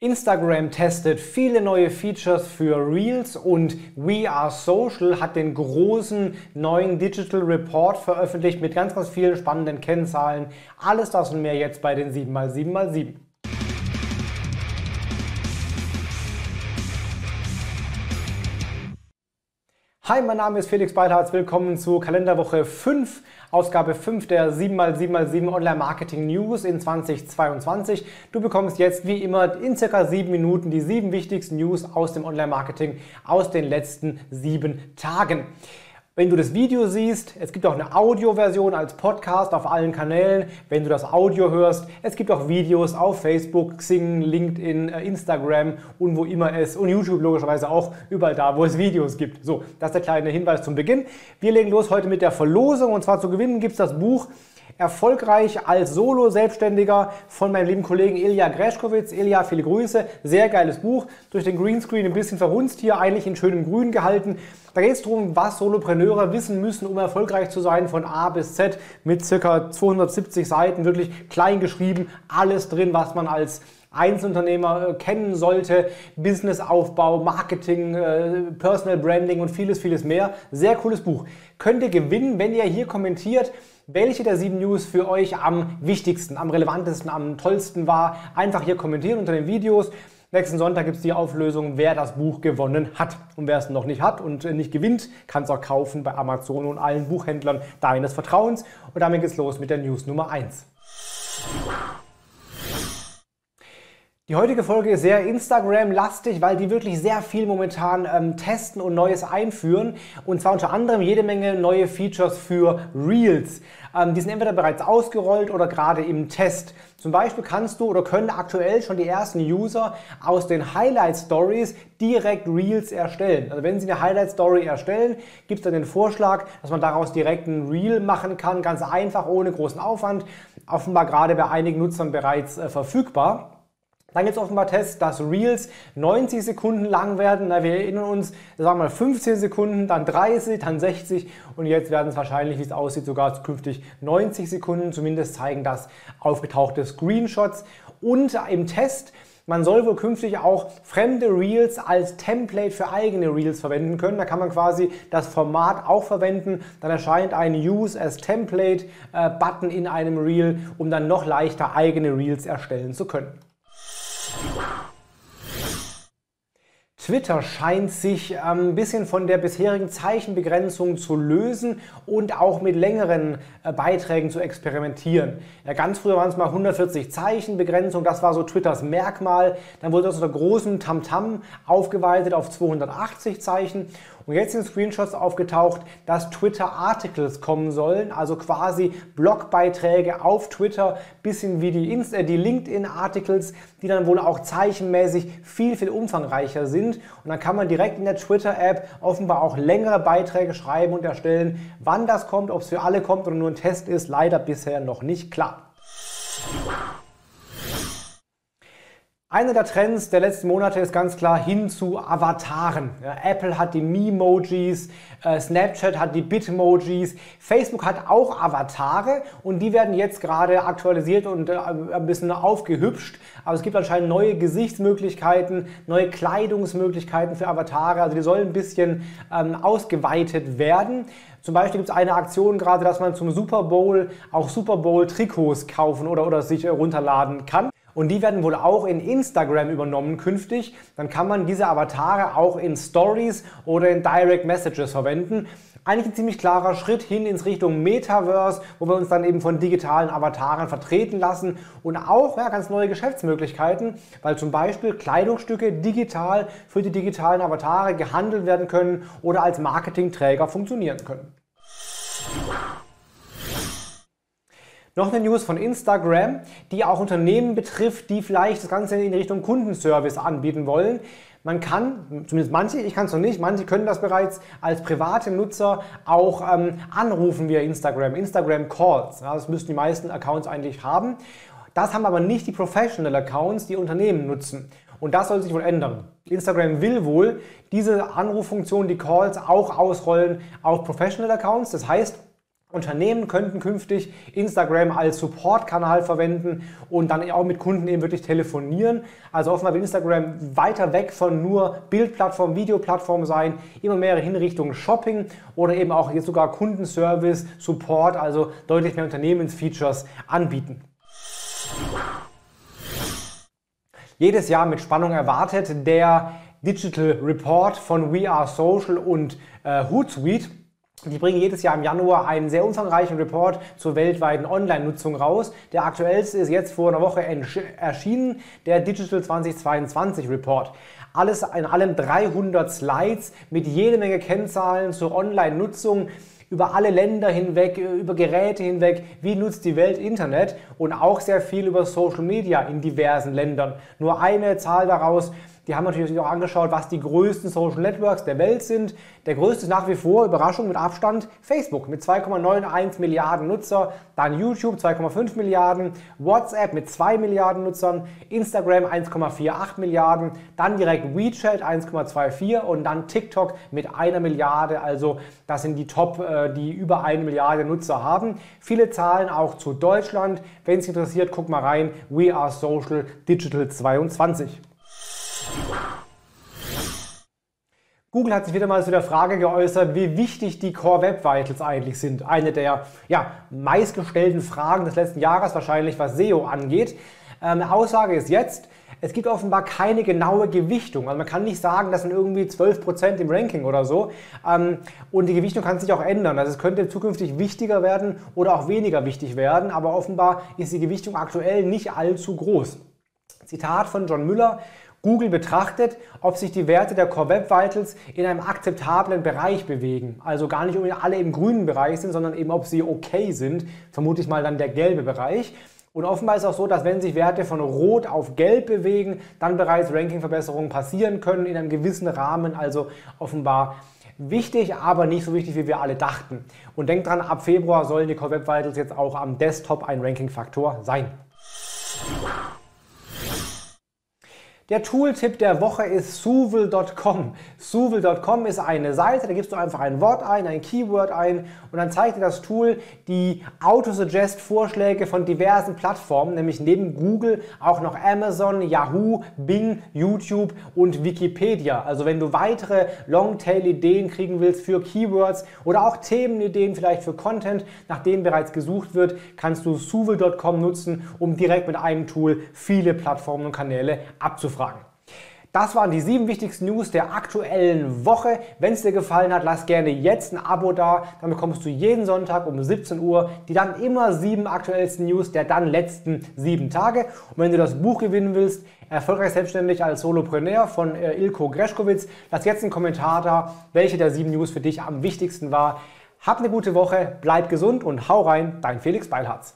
Instagram testet viele neue Features für Reels und We Are Social hat den großen neuen Digital Report veröffentlicht mit ganz, ganz vielen spannenden Kennzahlen. Alles das und mehr jetzt bei den 7x7x7. Hi, mein Name ist Felix Beitharz. Willkommen zu Kalenderwoche 5, Ausgabe 5 der 7x7x7 Online Marketing News in 2022. Du bekommst jetzt wie immer in circa 7 Minuten die 7 wichtigsten News aus dem Online Marketing aus den letzten 7 Tagen. Wenn du das Video siehst, es gibt auch eine Audioversion als Podcast auf allen Kanälen. Wenn du das Audio hörst, es gibt auch Videos auf Facebook, Xing, LinkedIn, äh, Instagram und wo immer es und YouTube logischerweise auch überall da, wo es Videos gibt. So, das ist der kleine Hinweis zum Beginn. Wir legen los heute mit der Verlosung und zwar zu gewinnen gibt es das Buch erfolgreich als Solo-Selbstständiger von meinem lieben Kollegen Ilja Greschkowitz. Ilja, viele Grüße. Sehr geiles Buch. Durch den Greenscreen ein bisschen verhunzt hier, eigentlich in schönem Grün gehalten. Da geht es darum, was Solopreneure wissen müssen, um erfolgreich zu sein, von A bis Z mit ca. 270 Seiten, wirklich klein geschrieben, alles drin, was man als Einzelunternehmer äh, kennen sollte, Businessaufbau, Marketing, äh, Personal Branding und vieles, vieles mehr. Sehr cooles Buch. Könnt ihr gewinnen, wenn ihr hier kommentiert, welche der sieben News für euch am wichtigsten, am relevantesten, am tollsten war. Einfach hier kommentieren unter den Videos. Nächsten Sonntag gibt es die Auflösung, wer das Buch gewonnen hat. Und wer es noch nicht hat und nicht gewinnt, kann es auch kaufen bei Amazon und allen Buchhändlern deines Vertrauens. Und damit geht's los mit der News Nummer 1. Die heutige Folge ist sehr Instagram-lastig, weil die wirklich sehr viel momentan ähm, testen und Neues einführen. Und zwar unter anderem jede Menge neue Features für Reels. Ähm, die sind entweder bereits ausgerollt oder gerade im Test. Zum Beispiel kannst du oder können aktuell schon die ersten User aus den Highlight Stories direkt Reels erstellen. Also wenn sie eine Highlight Story erstellen, gibt es dann den Vorschlag, dass man daraus direkt ein Reel machen kann, ganz einfach, ohne großen Aufwand. Offenbar gerade bei einigen Nutzern bereits äh, verfügbar. Dann gibt es offenbar Tests, dass Reels 90 Sekunden lang werden. Na, wir erinnern uns, sagen wir mal 15 Sekunden, dann 30, dann 60 und jetzt werden es wahrscheinlich, wie es aussieht, sogar zukünftig 90 Sekunden. Zumindest zeigen das aufgetauchte Screenshots. Und im Test man soll wohl künftig auch fremde Reels als Template für eigene Reels verwenden können. Da kann man quasi das Format auch verwenden. Dann erscheint ein Use as Template äh, Button in einem Reel, um dann noch leichter eigene Reels erstellen zu können. Twitter scheint sich ähm, ein bisschen von der bisherigen Zeichenbegrenzung zu lösen und auch mit längeren äh, Beiträgen zu experimentieren. Ja, ganz früher waren es mal 140 Zeichenbegrenzung, das war so Twitters Merkmal. Dann wurde das unter großem Tamtam aufgeweitet auf 280 Zeichen und jetzt sind Screenshots aufgetaucht, dass Twitter Articles kommen sollen, also quasi Blogbeiträge auf Twitter, bisschen wie die, äh, die LinkedIn Articles, die dann wohl auch zeichenmäßig viel, viel umfangreicher sind. Und dann kann man direkt in der Twitter App offenbar auch längere Beiträge schreiben und erstellen. Wann das kommt, ob es für alle kommt oder nur ein Test ist, leider bisher noch nicht klar. Einer der Trends der letzten Monate ist ganz klar hin zu Avataren. Ja, Apple hat die Memojis, äh, Snapchat hat die Bitmojis, Facebook hat auch Avatare und die werden jetzt gerade aktualisiert und äh, ein bisschen aufgehübscht. Aber es gibt anscheinend neue Gesichtsmöglichkeiten, neue Kleidungsmöglichkeiten für Avatare. Also die sollen ein bisschen ähm, ausgeweitet werden. Zum Beispiel gibt es eine Aktion gerade, dass man zum Super Bowl auch Super Bowl Trikots kaufen oder, oder sich runterladen kann. Und die werden wohl auch in Instagram übernommen künftig. Dann kann man diese Avatare auch in Stories oder in Direct Messages verwenden. Eigentlich ein ziemlich klarer Schritt hin ins Richtung Metaverse, wo wir uns dann eben von digitalen Avataren vertreten lassen und auch ja, ganz neue Geschäftsmöglichkeiten, weil zum Beispiel Kleidungsstücke digital für die digitalen Avatare gehandelt werden können oder als Marketingträger funktionieren können. Noch eine News von Instagram, die auch Unternehmen betrifft, die vielleicht das Ganze in Richtung Kundenservice anbieten wollen. Man kann, zumindest manche, ich kann es noch nicht, manche können das bereits als private Nutzer auch ähm, anrufen via Instagram, Instagram Calls. Ja, das müssten die meisten Accounts eigentlich haben. Das haben aber nicht die Professional Accounts, die Unternehmen nutzen. Und das soll sich wohl ändern. Instagram will wohl diese Anruffunktion, die Calls auch ausrollen auf Professional Accounts. Das heißt, Unternehmen könnten künftig Instagram als Support-Kanal verwenden und dann auch mit Kunden eben wirklich telefonieren. Also offenbar will Instagram weiter weg von nur Bildplattform, Videoplattform sein, immer mehr in Richtung Shopping oder eben auch jetzt sogar Kundenservice, Support, also deutlich mehr Unternehmensfeatures anbieten. Jedes Jahr mit Spannung erwartet der Digital Report von We Are Social und äh, Hootsuite. Die bringen jedes Jahr im Januar einen sehr umfangreichen Report zur weltweiten Online-Nutzung raus. Der aktuellste ist jetzt vor einer Woche erschienen, der Digital 2022 Report. Alles in allem 300 Slides mit jede Menge Kennzahlen zur Online-Nutzung über alle Länder hinweg, über Geräte hinweg, wie nutzt die Welt Internet und auch sehr viel über Social Media in diversen Ländern. Nur eine Zahl daraus, die haben natürlich auch angeschaut, was die größten Social Networks der Welt sind. Der größte ist nach wie vor, Überraschung mit Abstand, Facebook mit 2,91 Milliarden Nutzer, dann YouTube 2,5 Milliarden, WhatsApp mit 2 Milliarden Nutzern, Instagram 1,48 Milliarden, dann direkt WeChat 1,24 und dann TikTok mit einer Milliarde. Also das sind die Top, äh, die über eine Milliarde Nutzer haben. Viele Zahlen auch zu Deutschland. Wenn es interessiert, guck mal rein. We are Social Digital 22. Google hat sich wieder mal zu der Frage geäußert, wie wichtig die Core Web Vitals eigentlich sind. Eine der ja, meistgestellten Fragen des letzten Jahres wahrscheinlich, was SEO angeht. Ähm, Aussage ist jetzt, es gibt offenbar keine genaue Gewichtung. Also man kann nicht sagen, das sind irgendwie 12% im Ranking oder so. Ähm, und die Gewichtung kann sich auch ändern. Also es könnte zukünftig wichtiger werden oder auch weniger wichtig werden. Aber offenbar ist die Gewichtung aktuell nicht allzu groß. Zitat von John Müller. Google betrachtet, ob sich die Werte der Core Web Vitals in einem akzeptablen Bereich bewegen. Also gar nicht unbedingt alle im grünen Bereich sind, sondern eben ob sie okay sind. Vermutlich mal dann der gelbe Bereich. Und offenbar ist auch so, dass wenn sich Werte von Rot auf Gelb bewegen, dann bereits Rankingverbesserungen passieren können in einem gewissen Rahmen. Also offenbar wichtig, aber nicht so wichtig, wie wir alle dachten. Und denkt dran, ab Februar sollen die Core Web Vitals jetzt auch am Desktop ein Ranking-Faktor sein. Der Tooltip der Woche ist Suvel.com. Suvel.com ist eine Seite, da gibst du einfach ein Wort ein, ein Keyword ein und dann zeigt dir das Tool die Autosuggest-Vorschläge von diversen Plattformen, nämlich neben Google auch noch Amazon, Yahoo, Bing, YouTube und Wikipedia. Also wenn du weitere Longtail-Ideen kriegen willst für Keywords oder auch Themenideen vielleicht für Content, nach denen bereits gesucht wird, kannst du Suvel.com nutzen, um direkt mit einem Tool viele Plattformen und Kanäle abzufangen fragen. Das waren die sieben wichtigsten News der aktuellen Woche. Wenn es dir gefallen hat, lass gerne jetzt ein Abo da. Dann bekommst du jeden Sonntag um 17 Uhr die dann immer sieben aktuellsten News der dann letzten sieben Tage. Und wenn du das Buch gewinnen willst, Erfolgreich selbstständig als Solopreneur von äh, Ilko Greschkowitz, lass jetzt einen Kommentar da, welche der sieben News für dich am wichtigsten war. Hab eine gute Woche, bleib gesund und hau rein, dein Felix Beilharz.